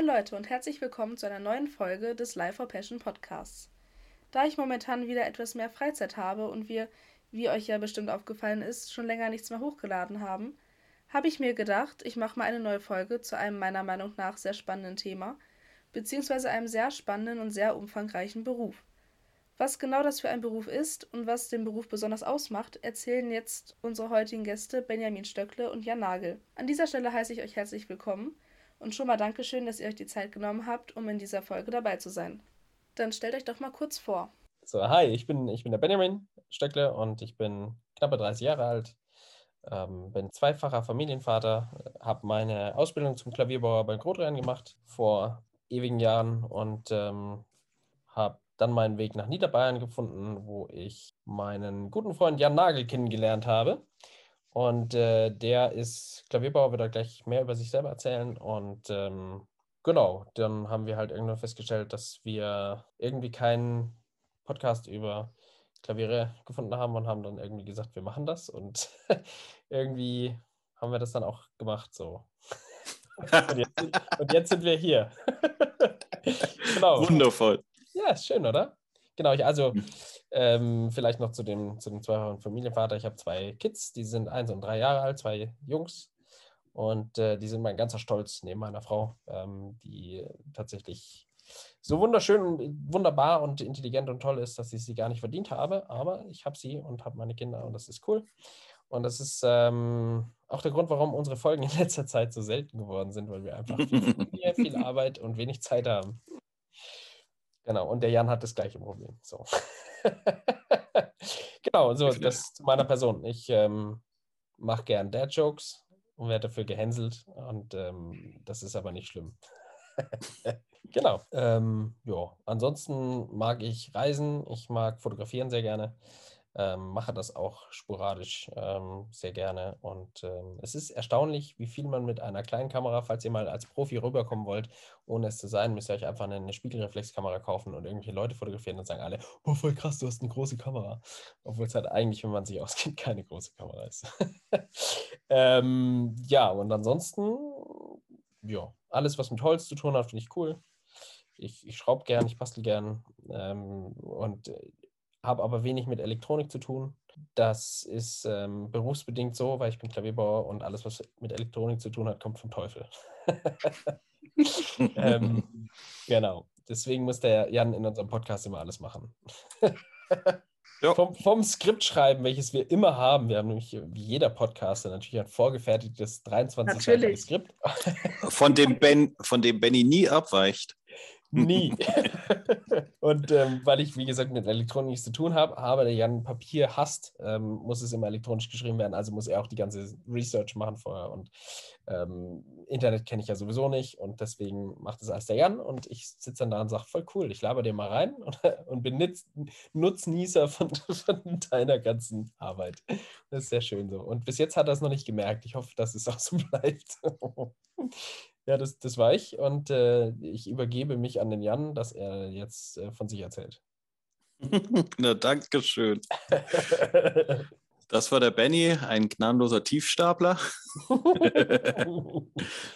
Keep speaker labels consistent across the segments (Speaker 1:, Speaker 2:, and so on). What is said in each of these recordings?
Speaker 1: Moin Leute und herzlich willkommen zu einer neuen Folge des Life for Passion Podcasts. Da ich momentan wieder etwas mehr Freizeit habe und wir, wie euch ja bestimmt aufgefallen ist, schon länger nichts mehr hochgeladen haben, habe ich mir gedacht, ich mache mal eine neue Folge zu einem meiner Meinung nach sehr spannenden Thema, beziehungsweise einem sehr spannenden und sehr umfangreichen Beruf. Was genau das für ein Beruf ist und was den Beruf besonders ausmacht, erzählen jetzt unsere heutigen Gäste Benjamin Stöckle und Jan Nagel. An dieser Stelle heiße ich euch herzlich willkommen und schon mal Dankeschön, dass ihr euch die Zeit genommen habt, um in dieser Folge dabei zu sein. Dann stellt euch doch mal kurz vor.
Speaker 2: So, hi, ich bin, ich bin der Benjamin Stöckle und ich bin knappe 30 Jahre alt, ähm, bin zweifacher Familienvater, habe meine Ausbildung zum Klavierbauer bei Grotrein gemacht vor ewigen Jahren und ähm, habe dann meinen Weg nach Niederbayern gefunden, wo ich meinen guten Freund Jan Nagel kennengelernt habe. Und äh, der ist Klavierbauer, wird er gleich mehr über sich selber erzählen. Und ähm, genau, dann haben wir halt irgendwann festgestellt, dass wir irgendwie keinen Podcast über Klaviere gefunden haben und haben dann irgendwie gesagt, wir machen das. Und irgendwie haben wir das dann auch gemacht so. und, jetzt, und jetzt sind wir hier.
Speaker 3: genau. Wundervoll.
Speaker 2: Ja, ist schön, oder? Genau, ich, also hm. ähm, vielleicht noch zu dem, zu dem zweifachen Familienvater. Ich habe zwei Kids, die sind eins und drei Jahre alt, zwei Jungs. Und äh, die sind mein ganzer Stolz neben meiner Frau, ähm, die tatsächlich so wunderschön und wunderbar und intelligent und toll ist, dass ich sie gar nicht verdient habe. Aber ich habe sie und habe meine Kinder und das ist cool. Und das ist ähm, auch der Grund, warum unsere Folgen in letzter Zeit so selten geworden sind, weil wir einfach viel, viel Arbeit und wenig Zeit haben. Genau, und der Jan hat das gleiche Problem. So. genau, so das zu meiner Person. Ich ähm, mache gern Dad-Jokes und werde dafür gehänselt und ähm, das ist aber nicht schlimm. genau. Ähm, ja, ansonsten mag ich Reisen, ich mag fotografieren sehr gerne ähm, mache das auch sporadisch ähm, sehr gerne. Und ähm, es ist erstaunlich, wie viel man mit einer kleinen Kamera, falls ihr mal als Profi rüberkommen wollt, ohne es zu sein, müsst ihr euch einfach eine, Spiegelreflexkamera kaufen und irgendwelche Leute fotografieren und sagen alle, boah, voll krass, du hast eine große Kamera. Obwohl es halt eigentlich, wenn man sich auskennt, keine große Kamera ist. Ähm, ja, und ansonsten, ja, alles, was mit Holz zu tun hat, finde ich cool. Ich, ich schraube gern, ich bastel gern. Ähm, und äh, habe aber wenig mit Elektronik zu tun. Das ist ähm, berufsbedingt so, weil ich bin Klavierbauer und alles, was mit Elektronik zu tun hat, kommt vom Teufel. ähm, genau. Deswegen muss der Jan in unserem Podcast immer alles machen. vom, vom Skript schreiben, welches wir immer haben. Wir haben nämlich, wie jeder Podcaster, natürlich ein vorgefertigtes 23 Skript.
Speaker 3: von, dem ben, von dem Benny nie abweicht.
Speaker 2: Nie. und ähm, weil ich, wie gesagt, mit Elektronik nichts zu tun habe, aber der Jan Papier hasst, ähm, muss es immer elektronisch geschrieben werden. Also muss er auch die ganze Research machen vorher. Und ähm, Internet kenne ich ja sowieso nicht. Und deswegen macht es alles der Jan. Und ich sitze dann da und sage, voll cool, ich laber dir mal rein und, und bin Nutz, Nutznießer von, von deiner ganzen Arbeit. Das ist sehr schön so. Und bis jetzt hat er es noch nicht gemerkt. Ich hoffe, dass es auch so bleibt. Ja, das, das war ich und äh, ich übergebe mich an den Jan, dass er jetzt äh, von sich erzählt.
Speaker 3: Na, danke schön. Das war der Benny, ein gnadenloser Tiefstapler.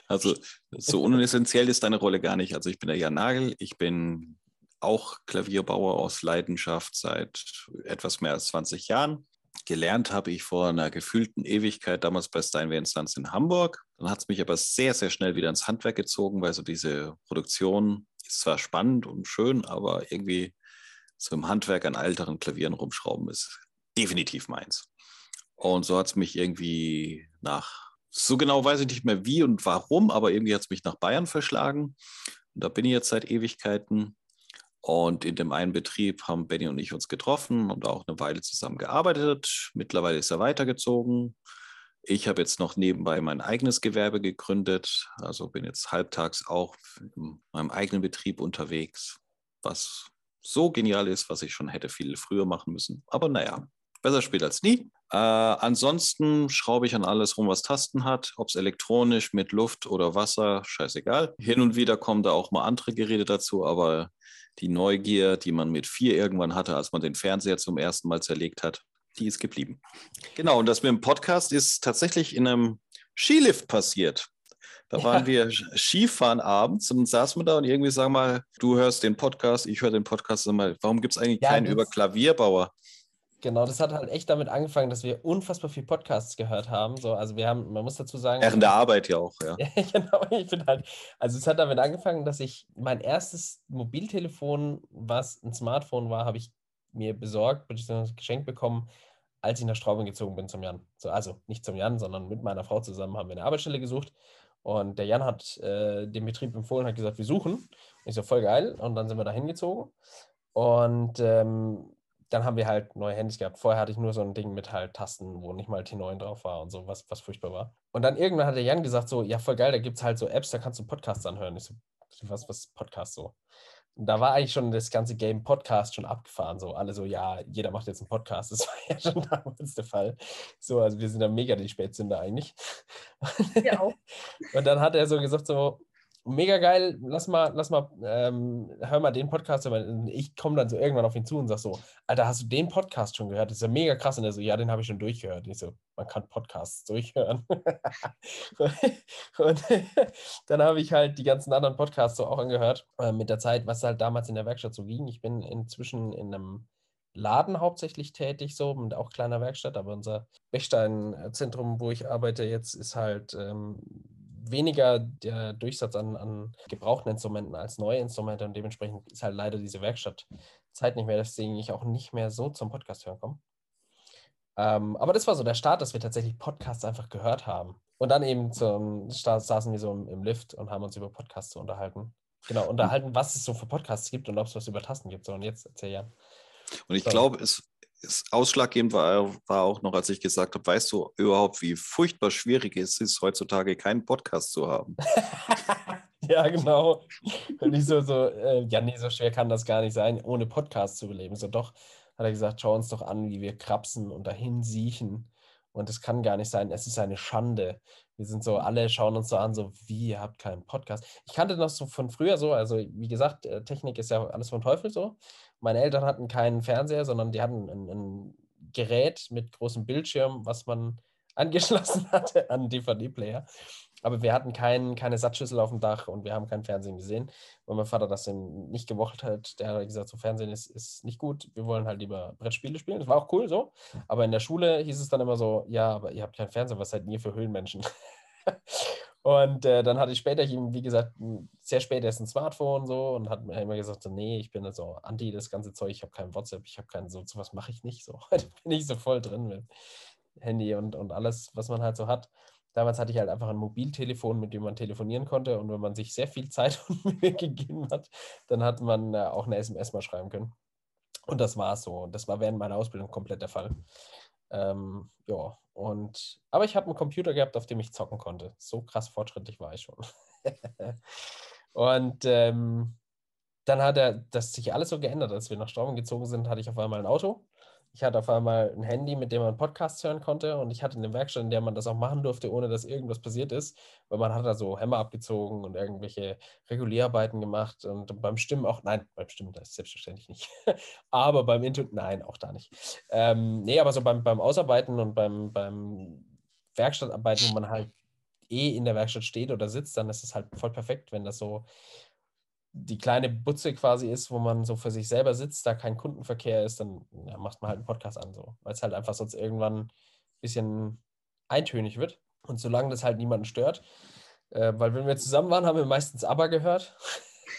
Speaker 3: also so unessentiell ist deine Rolle gar nicht. Also ich bin der Jan Nagel, ich bin auch Klavierbauer aus Leidenschaft seit etwas mehr als 20 Jahren. Gelernt habe ich vor einer gefühlten Ewigkeit damals bei Steinway Instanz in Hamburg. Dann hat es mich aber sehr, sehr schnell wieder ins Handwerk gezogen, weil so diese Produktion ist zwar spannend und schön, aber irgendwie so im Handwerk an älteren Klavieren rumschrauben ist definitiv meins. Und so hat es mich irgendwie nach, so genau weiß ich nicht mehr wie und warum, aber irgendwie hat es mich nach Bayern verschlagen. Und da bin ich jetzt seit Ewigkeiten. Und in dem einen Betrieb haben Benny und ich uns getroffen und auch eine Weile zusammen gearbeitet. Mittlerweile ist er weitergezogen. Ich habe jetzt noch nebenbei mein eigenes Gewerbe gegründet, also bin jetzt halbtags auch in meinem eigenen Betrieb unterwegs, was so genial ist, was ich schon hätte viel früher machen müssen. Aber naja, besser spät als nie. Äh, ansonsten schraube ich an alles rum, was Tasten hat, ob es elektronisch, mit Luft oder Wasser, scheißegal. Hin und wieder kommen da auch mal andere Geräte dazu, aber die Neugier, die man mit vier irgendwann hatte, als man den Fernseher zum ersten Mal zerlegt hat, die ist geblieben. Genau, und das mit dem Podcast ist tatsächlich in einem Skilift passiert. Da waren wir Skifahren abends und saßen wir da und irgendwie sagen mal, du hörst den Podcast, ich höre den Podcast, sag mal, warum gibt es eigentlich
Speaker 2: Ja,
Speaker 3: keinen über Klavierbauer?
Speaker 2: Genau, das hat halt echt damit angefangen, dass wir unfassbar viel Podcasts gehört haben. So, also wir haben, man muss dazu sagen.
Speaker 3: Während der Arbeit ja auch, ja.
Speaker 2: Genau, ich bin halt, also es hat damit angefangen, dass ich mein erstes Mobiltelefon, was ein Smartphone war, habe ich mir besorgt, beziehungsweise geschenkt bekommen, als ich nach Straubing gezogen bin zum Jan. So, also nicht zum Jan, sondern mit meiner Frau zusammen haben wir eine Arbeitsstelle gesucht. Und der Jan hat äh, den Betrieb empfohlen, hat gesagt, wir suchen. Und ich so, voll geil. Und dann sind wir da hingezogen. Und ähm, dann haben wir halt neue Handys gehabt. Vorher hatte ich nur so ein Ding mit halt Tasten, wo nicht mal T9 drauf war und so, was, was furchtbar war. Und dann irgendwann hat der Jan gesagt, so, ja, voll geil, da gibt es halt so Apps, da kannst du Podcasts anhören. Ich so, was, was ist Podcast so? Und da war eigentlich schon das ganze Game Podcast schon abgefahren. So, alle so, ja, jeder macht jetzt einen Podcast. Das war ja schon damals der Fall. So, also wir sind da mega die Spätzünder eigentlich.
Speaker 1: Wir auch.
Speaker 2: Und dann hat er so gesagt, so, mega geil, lass mal, lass mal, ähm, hör mal den Podcast. Ich komme dann so irgendwann auf ihn zu und sag so, Alter, hast du den Podcast schon gehört? Das ist ja mega krass. Und er so, ja, den habe ich schon durchgehört. Und ich so, man kann Podcasts durchhören. und dann habe ich halt die ganzen anderen Podcasts so auch angehört äh, mit der Zeit, was halt damals in der Werkstatt so ging. Ich bin inzwischen in einem Laden hauptsächlich tätig, so mit auch kleiner Werkstatt, aber unser Bechstein-Zentrum, wo ich arbeite jetzt, ist halt ähm, weniger der Durchsatz an, an gebrauchten Instrumenten als neue Instrumente und dementsprechend ist halt leider diese Werkstattzeit nicht mehr, deswegen ich auch nicht mehr so zum Podcast hören komme. Ähm, aber das war so der Start, dass wir tatsächlich Podcasts einfach gehört haben. Und dann eben zum Start saßen wir so im, im Lift und haben uns über Podcasts unterhalten. Genau, unterhalten, was es so für Podcasts gibt und ob es was über Tasten gibt. So, und jetzt erzähl Jan.
Speaker 3: Und ich glaube, es ausschlaggebend war, war auch noch, als ich gesagt habe, weißt du überhaupt, wie furchtbar schwierig es ist, heutzutage keinen Podcast zu haben?
Speaker 2: ja, genau. Und ich so, so äh, ja, nee, so schwer kann das gar nicht sein, ohne Podcast zu überleben. So, doch, hat er gesagt, schau uns doch an, wie wir krapsen und dahin siechen. Und es kann gar nicht sein, es ist eine Schande. Wir sind so, alle schauen uns so an, so, wie, ihr habt keinen Podcast. Ich kannte noch so von früher so, also wie gesagt, äh, Technik ist ja alles vom Teufel so. Meine Eltern hatten keinen Fernseher, sondern die hatten ein, ein Gerät mit großem Bildschirm, was man angeschlossen hatte an DVD-Player. Aber wir hatten kein, keine Satzschüssel auf dem Dach und wir haben kein Fernsehen gesehen, weil mein Vater das dann nicht gewocht hat. Der hat gesagt, so Fernsehen ist, ist nicht gut, wir wollen halt lieber Brettspiele spielen. Das war auch cool so. Aber in der Schule hieß es dann immer so, ja, aber ihr habt kein Fernsehen, was seid ihr für Höhlenmenschen? und äh, dann hatte ich später, wie gesagt, sehr spät erst ein Smartphone so und hat mir immer gesagt, so, nee, ich bin so anti das ganze Zeug, ich habe kein WhatsApp, ich habe kein so, sowas mache ich nicht so. Heute bin ich so voll drin mit Handy und, und alles, was man halt so hat. Damals hatte ich halt einfach ein Mobiltelefon, mit dem man telefonieren konnte. Und wenn man sich sehr viel Zeit und Mühe gegeben hat, dann hat man äh, auch eine SMS mal schreiben können. Und das war so. Und das war während meiner Ausbildung komplett der Fall. Ähm, ja, und aber ich habe einen Computer gehabt, auf dem ich zocken konnte. So krass fortschrittlich war ich schon. und ähm, dann hat er das sich alles so geändert. Als wir nach Straubing gezogen sind, hatte ich auf einmal ein Auto. Ich hatte auf einmal ein Handy, mit dem man Podcasts hören konnte und ich hatte eine Werkstatt, in der man das auch machen durfte, ohne dass irgendwas passiert ist, weil man hat da so Hämmer abgezogen und irgendwelche Regulierarbeiten gemacht und beim Stimmen auch, nein, beim Stimmen, das ist selbstverständlich nicht, aber beim Intu, nein, auch da nicht. Ähm, nee, aber so beim, beim Ausarbeiten und beim, beim Werkstattarbeiten, wo man halt eh in der Werkstatt steht oder sitzt, dann ist es halt voll perfekt, wenn das so die kleine Butze quasi ist, wo man so für sich selber sitzt, da kein Kundenverkehr ist, dann ja, macht man halt einen Podcast an, so, weil es halt einfach sonst irgendwann ein bisschen eintönig wird. Und solange das halt niemanden stört, äh, weil wenn wir zusammen waren, haben wir meistens ABBA gehört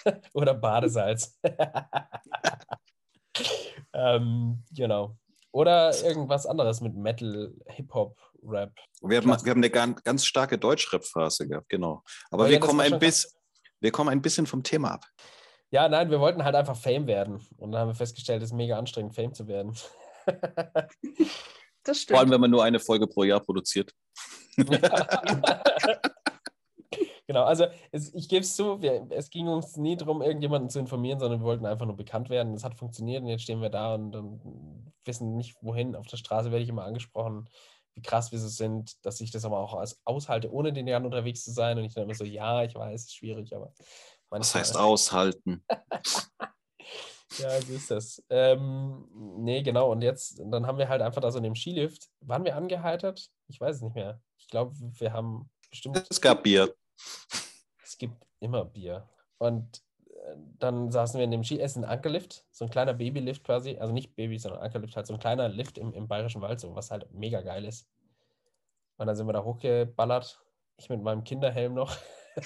Speaker 2: oder Badesalz. ähm, genau. Oder irgendwas anderes mit Metal, Hip-Hop, Rap.
Speaker 3: Wir haben, wir haben eine ganz, starke Deutschrap-Phase gehabt, genau. Aber
Speaker 2: Oh ja,
Speaker 3: wir, kommen ein
Speaker 2: schon
Speaker 3: bis, wir kommen ein bisschen vom Thema ab.
Speaker 2: Ja, nein, wir wollten halt einfach Fame werden. Und dann haben wir festgestellt, es ist mega anstrengend, Fame zu werden.
Speaker 1: Das
Speaker 3: Vor allem,
Speaker 1: stimmt.
Speaker 3: wenn man nur eine Folge pro Jahr produziert.
Speaker 2: genau, also es, ich gebe es zu, wir, es ging uns nie darum, irgendjemanden zu informieren, sondern wir wollten einfach nur bekannt werden. Es hat funktioniert und jetzt stehen wir da und, und wissen nicht, wohin. Auf der Straße werde ich immer angesprochen, wie krass wir so sind, dass ich das aber auch als aushalte, ohne den Jan unterwegs zu sein. Und ich dann immer so, ja, ich weiß, es ist schwierig, aber.
Speaker 3: Was heißt aushalten?
Speaker 2: Ja, so ist das. Ähm, nee, genau. Und jetzt, dann haben wir halt einfach da so in dem Skilift. Waren wir angeheitert? Ich weiß es nicht mehr. Ich glaube, wir haben bestimmt.
Speaker 3: Es gab Bier.
Speaker 2: Es gibt immer Bier. Und dann saßen wir in dem Skiessen Ankerlift, so ein kleiner Babylift quasi, also nicht Baby, sondern Ankerlift, halt so ein kleiner Lift im, im Bayerischen Wald, so was halt mega geil ist. Und dann sind wir da hochgeballert, ich mit meinem Kinderhelm noch.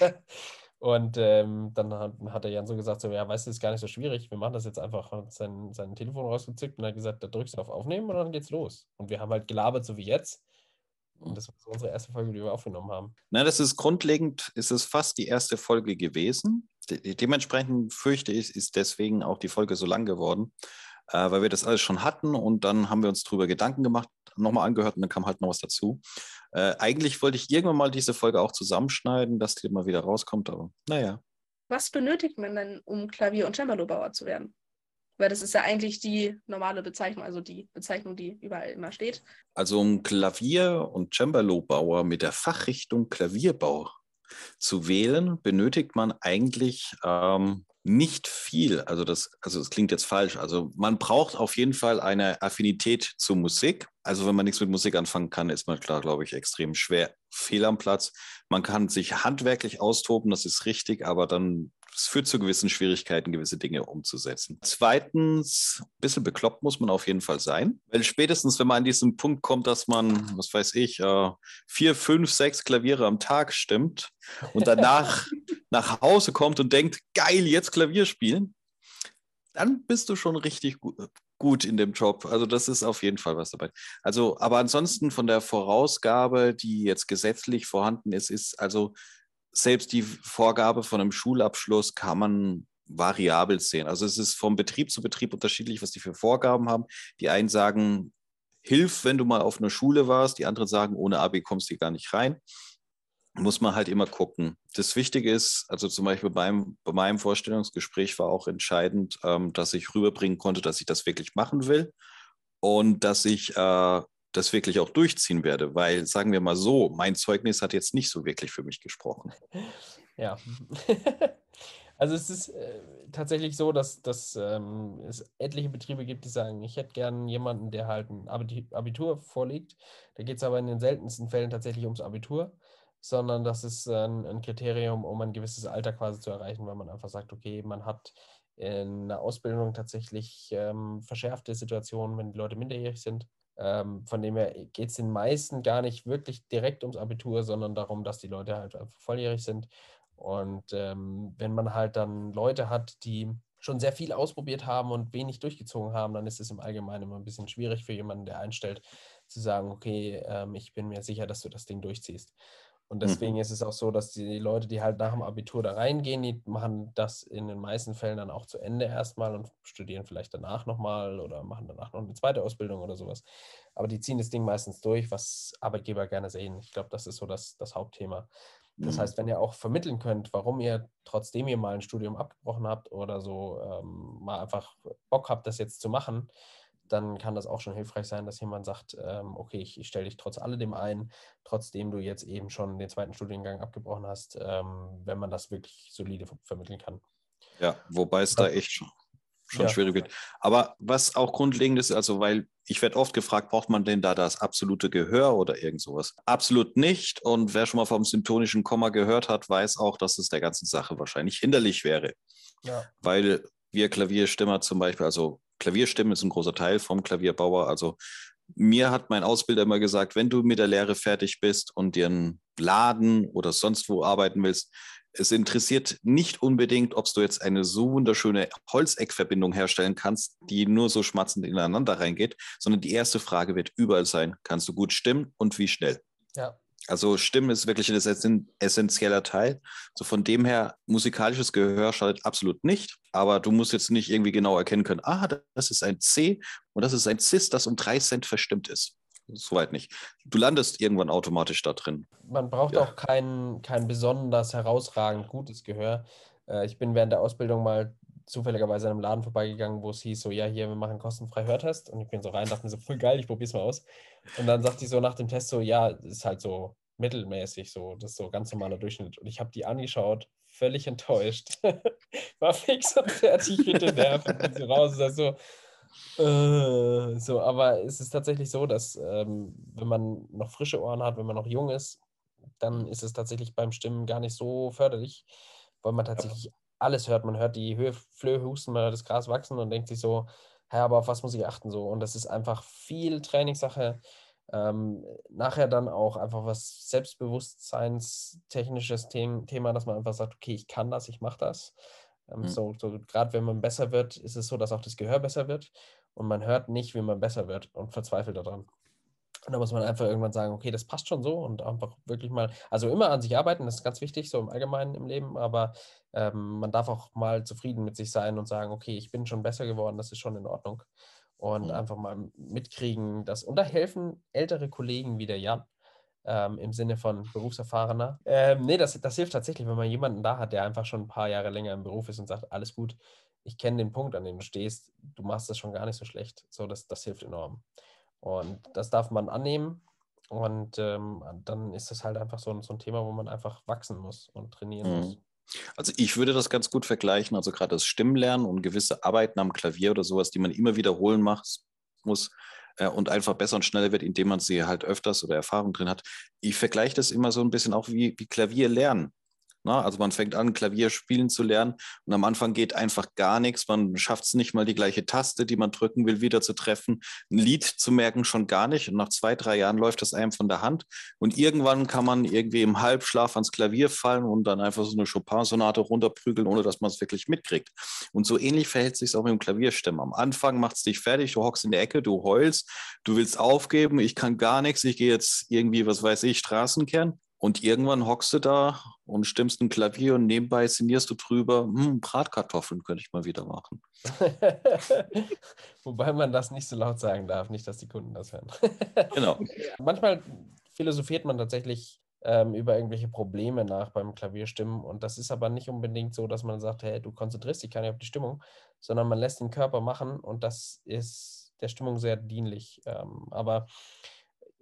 Speaker 2: Und ähm, dann hat, hat, der Jan so gesagt, so, ja, weißt du, ist gar nicht so schwierig, wir machen das jetzt einfach, hat sein, sein Telefon rausgezückt und hat gesagt, da drückst du auf Aufnehmen und dann geht's los. Und wir haben halt gelabert, so wie jetzt. Und das war unsere erste Folge, die wir aufgenommen haben.
Speaker 3: Na, das ist grundlegend, ist es fast die erste Folge gewesen. De dementsprechend fürchte ich, ist deswegen auch die Folge so lang geworden, äh, weil wir das alles schon hatten und dann haben wir uns darüber Gedanken gemacht, nochmal angehört und dann kam halt noch was dazu. Äh, eigentlich wollte ich irgendwann mal diese Folge auch zusammenschneiden, dass die mal wieder rauskommt, aber naja.
Speaker 1: Was benötigt man denn, um Klavier- und Cembalo-Bauer zu werden? Weil das ist ja eigentlich die normale Bezeichnung, also die Bezeichnung, die überall immer steht.
Speaker 3: Also um Klavier- und Cembalo-Bauer mit der Fachrichtung Klavierbau zu wählen, benötigt man eigentlich ähm, nicht viel. Also das, also das klingt jetzt falsch. Also man braucht auf jeden Fall eine Affinität zur Musik. Also wenn man nichts mit Musik anfangen kann, ist man klar, glaube ich, extrem schwer fehl am Platz. Man kann sich handwerklich austoben, das ist richtig, aber dann es führt zu gewissen Schwierigkeiten, gewisse Dinge umzusetzen. Zweitens, ein bisschen bekloppt muss man auf jeden Fall sein, weil spätestens, wenn man an diesen Punkt kommt, dass man, was weiß ich, äh, vier, fünf, sechs Klaviere am Tag stimmt und danach nach Hause kommt und denkt, geil, jetzt Klavier spielen, dann bist du schon richtig gut in dem Job. Also das ist auf jeden Fall was dabei. Also, aber ansonsten von der Vorausgabe, die jetzt gesetzlich vorhanden ist, ist also selbst die Vorgabe von einem Schulabschluss kann man variabel sehen. Also es ist vom Betrieb zu Betrieb unterschiedlich, was die für Vorgaben haben. Die einen sagen, hilf, wenn du mal auf einer Schule warst. Die anderen sagen, ohne Abi kommst du gar nicht rein muss man halt immer gucken. Das Wichtige ist, also zum Beispiel beim, bei meinem Vorstellungsgespräch war auch entscheidend, ähm, dass ich rüberbringen konnte, dass ich das wirklich machen will und dass ich äh, das wirklich auch durchziehen werde, weil, sagen wir mal so, mein Zeugnis hat jetzt nicht so wirklich für mich gesprochen.
Speaker 2: Ja. also es ist äh, tatsächlich so, dass, dass ähm, es etliche Betriebe gibt, die sagen, ich hätte gern jemanden, der halt ein Abitur vorlegt. Da geht es aber in den seltensten Fällen tatsächlich ums Abitur sondern das ist ein, ein, Kriterium, um ein gewisses Alter quasi zu erreichen, weil man einfach sagt, okay, man hat in der Ausbildung tatsächlich ähm, verschärfte Situationen, wenn die Leute minderjährig sind. Ähm, von dem her geht es den meisten gar nicht wirklich direkt ums Abitur, sondern darum, dass die Leute halt volljährig sind. Und ähm, wenn man halt dann Leute hat, die schon sehr viel ausprobiert haben und wenig durchgezogen haben, dann ist es im Allgemeinen immer ein bisschen schwierig für jemanden, der einstellt, zu sagen, okay, ähm, ich bin mir sicher, dass du das Ding durchziehst. Und deswegen mhm. ist es auch so, dass die Leute, die halt nach dem Abitur da reingehen, die machen das in den meisten Fällen dann auch zu Ende erstmal und studieren vielleicht danach nochmal oder machen danach noch eine zweite Ausbildung oder sowas. Aber die ziehen das Ding meistens durch, was Arbeitgeber gerne sehen. Ich glaube, das ist so das, das Hauptthema. Das mhm. heißt, wenn ihr auch vermitteln könnt, warum ihr, trotzdem ihr mal ein Studium abgebrochen habt oder so, ähm, mal einfach Bock habt, das jetzt zu machen, dann kann das auch schon hilfreich sein, dass jemand sagt, ähm, okay, ich, ich stelle dich trotz alledem ein, trotzdem du jetzt eben schon den zweiten Studiengang abgebrochen hast, ähm, wenn man das wirklich solide ver vermitteln kann.
Speaker 3: Ja, wobei es da echt schon, schon ja. schwierig wird. Aber was auch grundlegend ist, also weil ich werde oft gefragt, braucht man denn da das absolute Gehör oder irgend sowas? Absolut nicht. Und wer schon mal vom symptonischen Komma gehört hat, weiß auch, dass es der ganzen Sache wahrscheinlich hinderlich wäre. Ja. Weil wir Klavierstimmer zum Beispiel, also Klavierstimmen ist ein großer Teil vom Klavierbauer. Also mir hat mein Ausbilder immer gesagt, wenn du mit der Lehre fertig bist und dir einen Laden oder sonst wo arbeiten willst, es interessiert nicht unbedingt, ob du jetzt eine so wunderschöne Holzeckverbindung herstellen kannst, die nur so schmatzend ineinander reingeht, sondern die erste Frage wird überall sein, kannst du gut stimmen und wie schnell? Ja. Also Stimmen ist wirklich ein essentieller Teil. So von dem her, musikalisches Gehör schadet absolut nicht, aber du musst jetzt nicht irgendwie genau erkennen können, ah, das ist ein C und das ist ein Cis, das um drei Cent verstimmt ist. Soweit nicht. Du landest irgendwann automatisch da drin.
Speaker 2: Man braucht ja. auch kein, kein besonders herausragend gutes Gehör. Äh, ich bin während der Ausbildung mal zufälligerweise in einem Laden vorbeigegangen, wo es hieß, so, ja, hier, wir machen kostenfrei Hörtest. Und ich bin so rein, dachte mir so, voll geil, ich probier's mal aus. Und dann sagt die so nach dem Test so, ja, ist halt so mittelmäßig so, das ist so ganz normaler Durchschnitt. Und ich habe die angeschaut, völlig enttäuscht. War fix und fertig mit den Nerven. Und so raus, ist so, äh, so, aber es ist tatsächlich so, dass ähm, wenn man noch frische Ohren hat, wenn man noch jung ist, dann ist es tatsächlich beim Stimmen gar nicht so förderlich, weil man tatsächlich alles hört. Man hört die Höhe, Flöhe husten, man hört das Gras wachsen und denkt sich so, ja, aber auf was muss ich achten so? Und das ist einfach viel Trainingssache. Ähm, nachher dann auch einfach was selbstbewusstseinstechnisches Thema, dass man einfach sagt, okay, ich kann das, ich mache das. Ähm, mhm. So, so gerade wenn man besser wird, ist es so, dass auch das Gehör besser wird und man hört nicht, wie man besser wird und verzweifelt daran. Und da muss man einfach irgendwann sagen, okay, das passt schon so und einfach wirklich mal, also immer an sich arbeiten, das ist ganz wichtig, so im Allgemeinen im Leben, aber ähm, man darf auch mal zufrieden mit sich sein und sagen, okay, ich bin schon besser geworden, das ist schon in Ordnung. Und mhm. einfach mal mitkriegen, dass, und da helfen ältere Kollegen wie der Jan, ähm, im Sinne von berufserfahrener. Ähm, nee, das, das hilft tatsächlich, wenn man jemanden da hat, der einfach schon ein paar Jahre länger im Beruf ist und sagt, alles gut, ich kenne den Punkt, an dem du stehst, du machst das schon gar nicht so schlecht. So, das, das hilft enorm. Und das darf man annehmen. Und ähm, dann ist das halt einfach so, so ein Thema, wo man einfach wachsen muss und trainieren mhm. muss.
Speaker 3: Also ich würde das ganz gut vergleichen, also gerade das Stimmlernen und gewisse Arbeiten am Klavier oder sowas, die man immer wiederholen macht, muss äh, und einfach besser und schneller wird, indem man sie halt öfters oder Erfahrung drin hat. Ich vergleiche das immer so ein bisschen auch wie, wie Klavier lernen. Na, ne? also man fängt an, Klavier spielen zu lernen und am Anfang geht einfach gar nichts. Man schafft es nicht mal, die gleiche Taste, die man drücken will, wieder zu treffen. Ein Lied zu merken schon gar nicht. Und nach zwei, drei Jahren läuft das einem von der Hand. Und irgendwann kann man irgendwie im Halbschlaf ans Klavier fallen und dann einfach so eine Chopin-Sonate runterprügeln, ohne dass man es wirklich mitkriegt. Und so ähnlich verhält sich auch mit dem Klavierstimmen. Am Anfang macht es dich fertig, du hockst in der Ecke, du heulst, du willst aufgeben, ich kann gar nichts, ich gehe jetzt irgendwie, was weiß ich, Straßenkern. Und irgendwann hockst du da und stimmst ein Klavier und nebenbei sinnierst du drüber, hm, Bratkartoffeln könnte ich mal wieder machen.
Speaker 2: Wobei man das nicht so laut sagen darf, nicht, dass die Kunden das hören. genau. Manchmal philosophiert man tatsächlich ähm, über irgendwelche Probleme nach beim Klavierstimmen und das ist aber nicht unbedingt so, dass man sagt, hey, du konzentrierst dich gar nicht auf die Stimmung, sondern man lässt den Körper machen und das ist der Stimmung sehr dienlich. Ähm, aber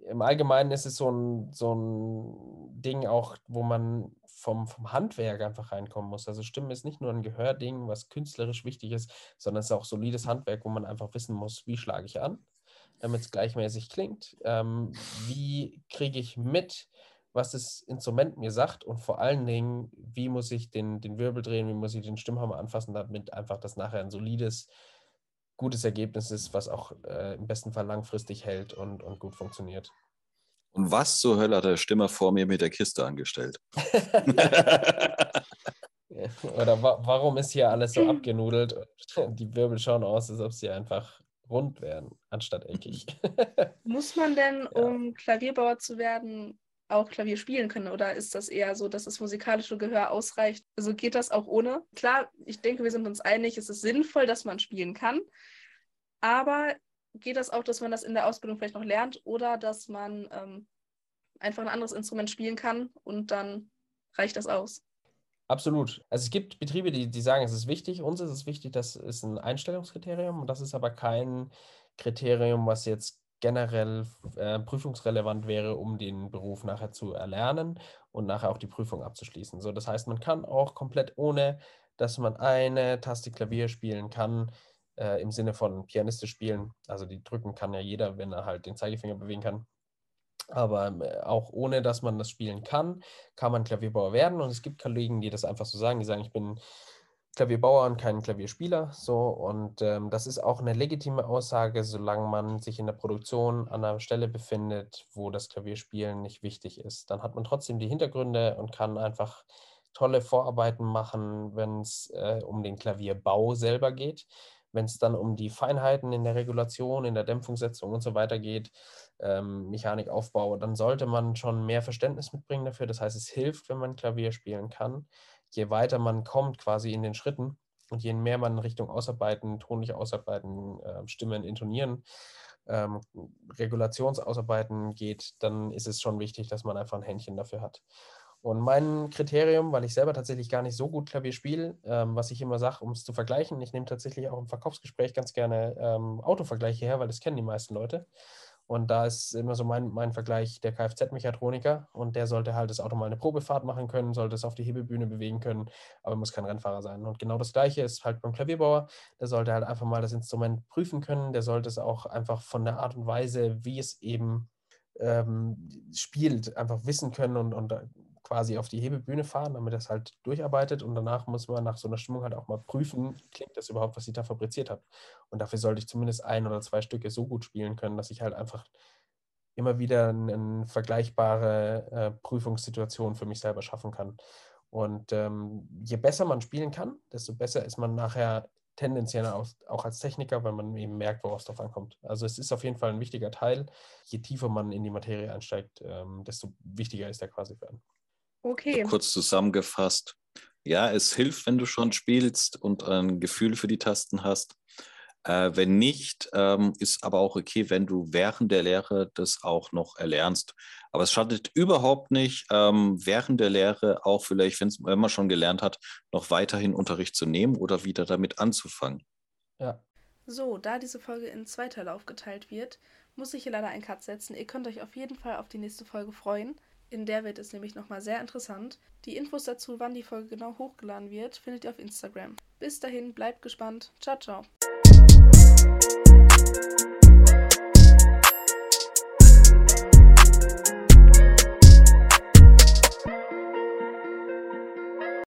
Speaker 2: im Allgemeinen ist es so ein, so ein Ding auch, wo man vom, vom Handwerk einfach reinkommen muss. Also Stimmen ist nicht nur ein Gehörding, was künstlerisch wichtig ist, sondern es ist auch solides Handwerk, wo man einfach wissen muss, wie schlage ich an, damit es gleichmäßig klingt. Ähm, wie kriege ich mit, was das Instrument mir sagt und vor allen Dingen, wie muss ich den, den Wirbel drehen, wie muss ich den Stimmhammer anfassen, damit einfach das nachher ein solides gutes Ergebnis ist, was auch äh, im besten Fall langfristig hält und, und gut funktioniert.
Speaker 3: Und was zur Hölle hat der Stimmer vor mir mit der Kiste angestellt?
Speaker 2: Oder wa warum ist hier alles so abgenudelt und die Wirbel schauen aus, als ob sie einfach rund wären, anstatt eckig?
Speaker 1: Muss man denn, um Klavierbauer zu werden, auch Klavier spielen können? Oder ist das eher so, dass das musikalische Gehör ausreicht? Also geht das auch ohne? Klar, ich denke, wir sind uns einig, es ist sinnvoll, dass man spielen kann. Aber geht das auch, dass man das in der Ausbildung vielleicht noch lernt oder dass man ähm, einfach ein anderes Instrument spielen kann und dann reicht das aus?
Speaker 2: Absolut. Also es gibt Betriebe, die, die sagen, es ist wichtig. Uns ist es wichtig, das ist ein Einstellungskriterium. Das ist aber kein Kriterium, was jetzt generell äh, prüfungsrelevant wäre, um den Beruf nachher zu erlernen und nachher auch die Prüfung abzuschließen. So, das heißt, man kann auch komplett ohne, dass man eine Taste Klavier spielen kann, äh, im Sinne von Pianiste spielen. Also die drücken kann ja jeder, wenn er halt den Zeigefinger bewegen kann. Aber äh, auch ohne, dass man das spielen kann, kann man Klavierbauer werden. Und es gibt Kollegen, die das einfach so sagen, die sagen, ich bin Klavierbauer und kein Klavierspieler. So, und ähm, das ist auch eine legitime Aussage, solange man sich in der Produktion an einer Stelle befindet, wo das Klavierspielen nicht wichtig ist. Dann hat man trotzdem die Hintergründe und kann einfach tolle Vorarbeiten machen, wenn es äh, um den Klavierbau selber geht. Wenn es dann um die Feinheiten in der Regulation, in der Dämpfungssetzung und so weiter geht, ähm, Mechanikaufbau, dann sollte man schon mehr Verständnis mitbringen dafür. Das heißt, es hilft, wenn man Klavier spielen kann je weiter man kommt quasi in den Schritten und je mehr man in Richtung Ausarbeiten, tonlich Ausarbeiten, äh, Stimmen intonieren, ähm, Regulationsausarbeiten geht, dann ist es schon wichtig, dass man einfach ein Händchen dafür hat. Und mein Kriterium, weil ich selber tatsächlich gar nicht so gut Klavier spiele, ähm, was ich immer sage, um es zu vergleichen, ich nehme tatsächlich auch im Verkaufsgespräch ganz gerne ähm, Autovergleiche her, weil das kennen die meisten Leute. Und da ist immer so mein, mein Vergleich der Kfz-Mechatroniker und der sollte halt das Auto mal eine Probefahrt machen können, sollte es auf die Hebebühne bewegen können, aber muss kein Rennfahrer sein. Und genau das Gleiche ist halt beim Klavierbauer. Der sollte halt einfach mal das Instrument prüfen können, der sollte es auch einfach von der Art und Weise, wie es eben ähm, spielt, einfach wissen können und, und quasi auf die Hebebühne fahren, damit das halt durcharbeitet und danach muss man nach so einer Stimmung halt auch mal prüfen, klingt das überhaupt, was ich da fabriziert habe. Und dafür sollte ich zumindest ein oder zwei Stücke so gut spielen können, dass ich halt einfach immer wieder eine, vergleichbare äh, Prüfungssituation für mich selber schaffen kann. Und ähm, je besser man spielen kann, desto besser ist man nachher tendenziell auch, auch als Techniker, weil man eben merkt, worauf es drauf ankommt. Also es ist auf jeden Fall ein wichtiger Teil. Je tiefer man in die Materie einsteigt, ähm, desto wichtiger ist er quasi für einen.
Speaker 3: Okay. Kurz zusammengefasst. Ja, es hilft, wenn du schon spielst und ein Gefühl für die Tasten hast. Äh, wenn nicht, ähm, ist aber auch okay, wenn du während der Lehre das auch noch erlernst. Aber es schadet überhaupt nicht, ähm, während der Lehre auch vielleicht, wenn man schon gelernt hat, noch weiterhin Unterricht zu nehmen oder wieder damit anzufangen.
Speaker 1: Ja. So, da diese Folge in zwei Teile aufgeteilt wird, muss ich hier leider einen Cut setzen. Ihr könnt euch auf jeden Fall auf die nächste Folge freuen. In der wird es nämlich nochmal sehr interessant. Die Infos dazu, wann die Folge genau hochgeladen wird, findet ihr auf Instagram. Bis dahin, bleibt gespannt. Ciao, ciao.